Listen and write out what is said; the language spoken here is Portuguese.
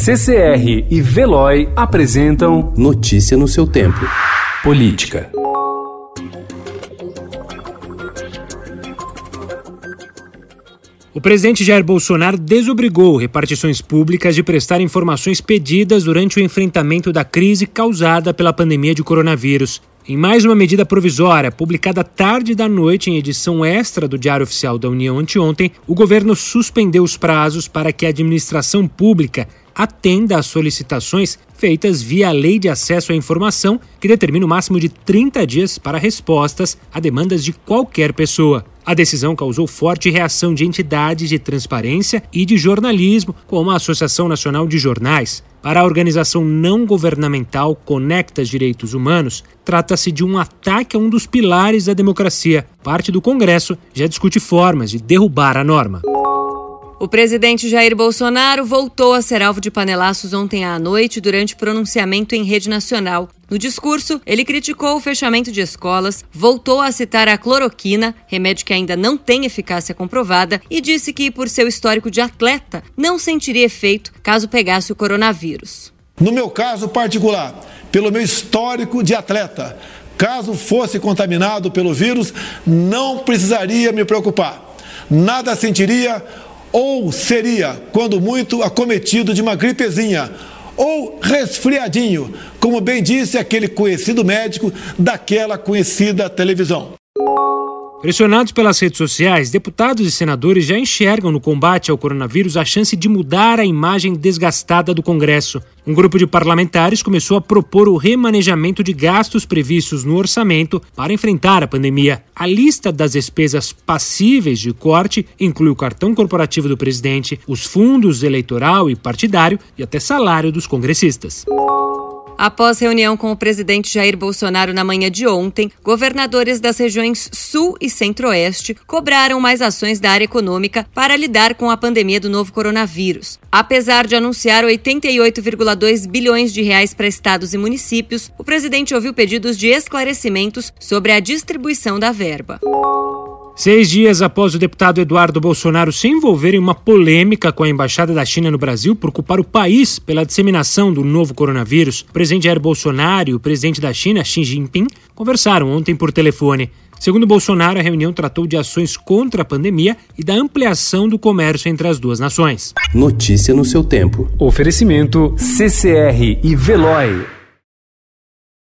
CCR e Veloy apresentam Notícia no seu tempo. Política. O presidente Jair Bolsonaro desobrigou repartições públicas de prestar informações pedidas durante o enfrentamento da crise causada pela pandemia de coronavírus. Em mais uma medida provisória, publicada tarde da noite em edição extra do Diário Oficial da União anteontem, o governo suspendeu os prazos para que a administração pública atenda às solicitações feitas via a Lei de Acesso à Informação, que determina o máximo de 30 dias para respostas a demandas de qualquer pessoa. A decisão causou forte reação de entidades de transparência e de jornalismo, como a Associação Nacional de Jornais. Para a organização não governamental Conectas Direitos Humanos, trata-se de um ataque a um dos pilares da democracia. Parte do Congresso já discute formas de derrubar a norma. O presidente Jair Bolsonaro voltou a ser alvo de panelaços ontem à noite durante pronunciamento em rede nacional. No discurso, ele criticou o fechamento de escolas, voltou a citar a cloroquina, remédio que ainda não tem eficácia comprovada, e disse que, por seu histórico de atleta, não sentiria efeito caso pegasse o coronavírus. No meu caso particular, pelo meu histórico de atleta, caso fosse contaminado pelo vírus, não precisaria me preocupar. Nada sentiria ou seria, quando muito, acometido de uma gripezinha ou resfriadinho, como bem disse aquele conhecido médico daquela conhecida televisão. Pressionados pelas redes sociais, deputados e senadores já enxergam no combate ao coronavírus a chance de mudar a imagem desgastada do Congresso. Um grupo de parlamentares começou a propor o remanejamento de gastos previstos no orçamento para enfrentar a pandemia. A lista das despesas passíveis de corte inclui o cartão corporativo do presidente, os fundos eleitoral e partidário e até salário dos congressistas. Após reunião com o presidente Jair Bolsonaro na manhã de ontem, governadores das regiões Sul e Centro-Oeste cobraram mais ações da área econômica para lidar com a pandemia do novo coronavírus. Apesar de anunciar 88,2 bilhões de reais para estados e municípios, o presidente ouviu pedidos de esclarecimentos sobre a distribuição da verba. Seis dias após o deputado Eduardo Bolsonaro se envolver em uma polêmica com a embaixada da China no Brasil por culpar o país pela disseminação do novo coronavírus, o presidente Jair Bolsonaro e o presidente da China, Xi Jinping, conversaram ontem por telefone. Segundo Bolsonaro, a reunião tratou de ações contra a pandemia e da ampliação do comércio entre as duas nações. Notícia no seu tempo. Oferecimento CCR e Veloy.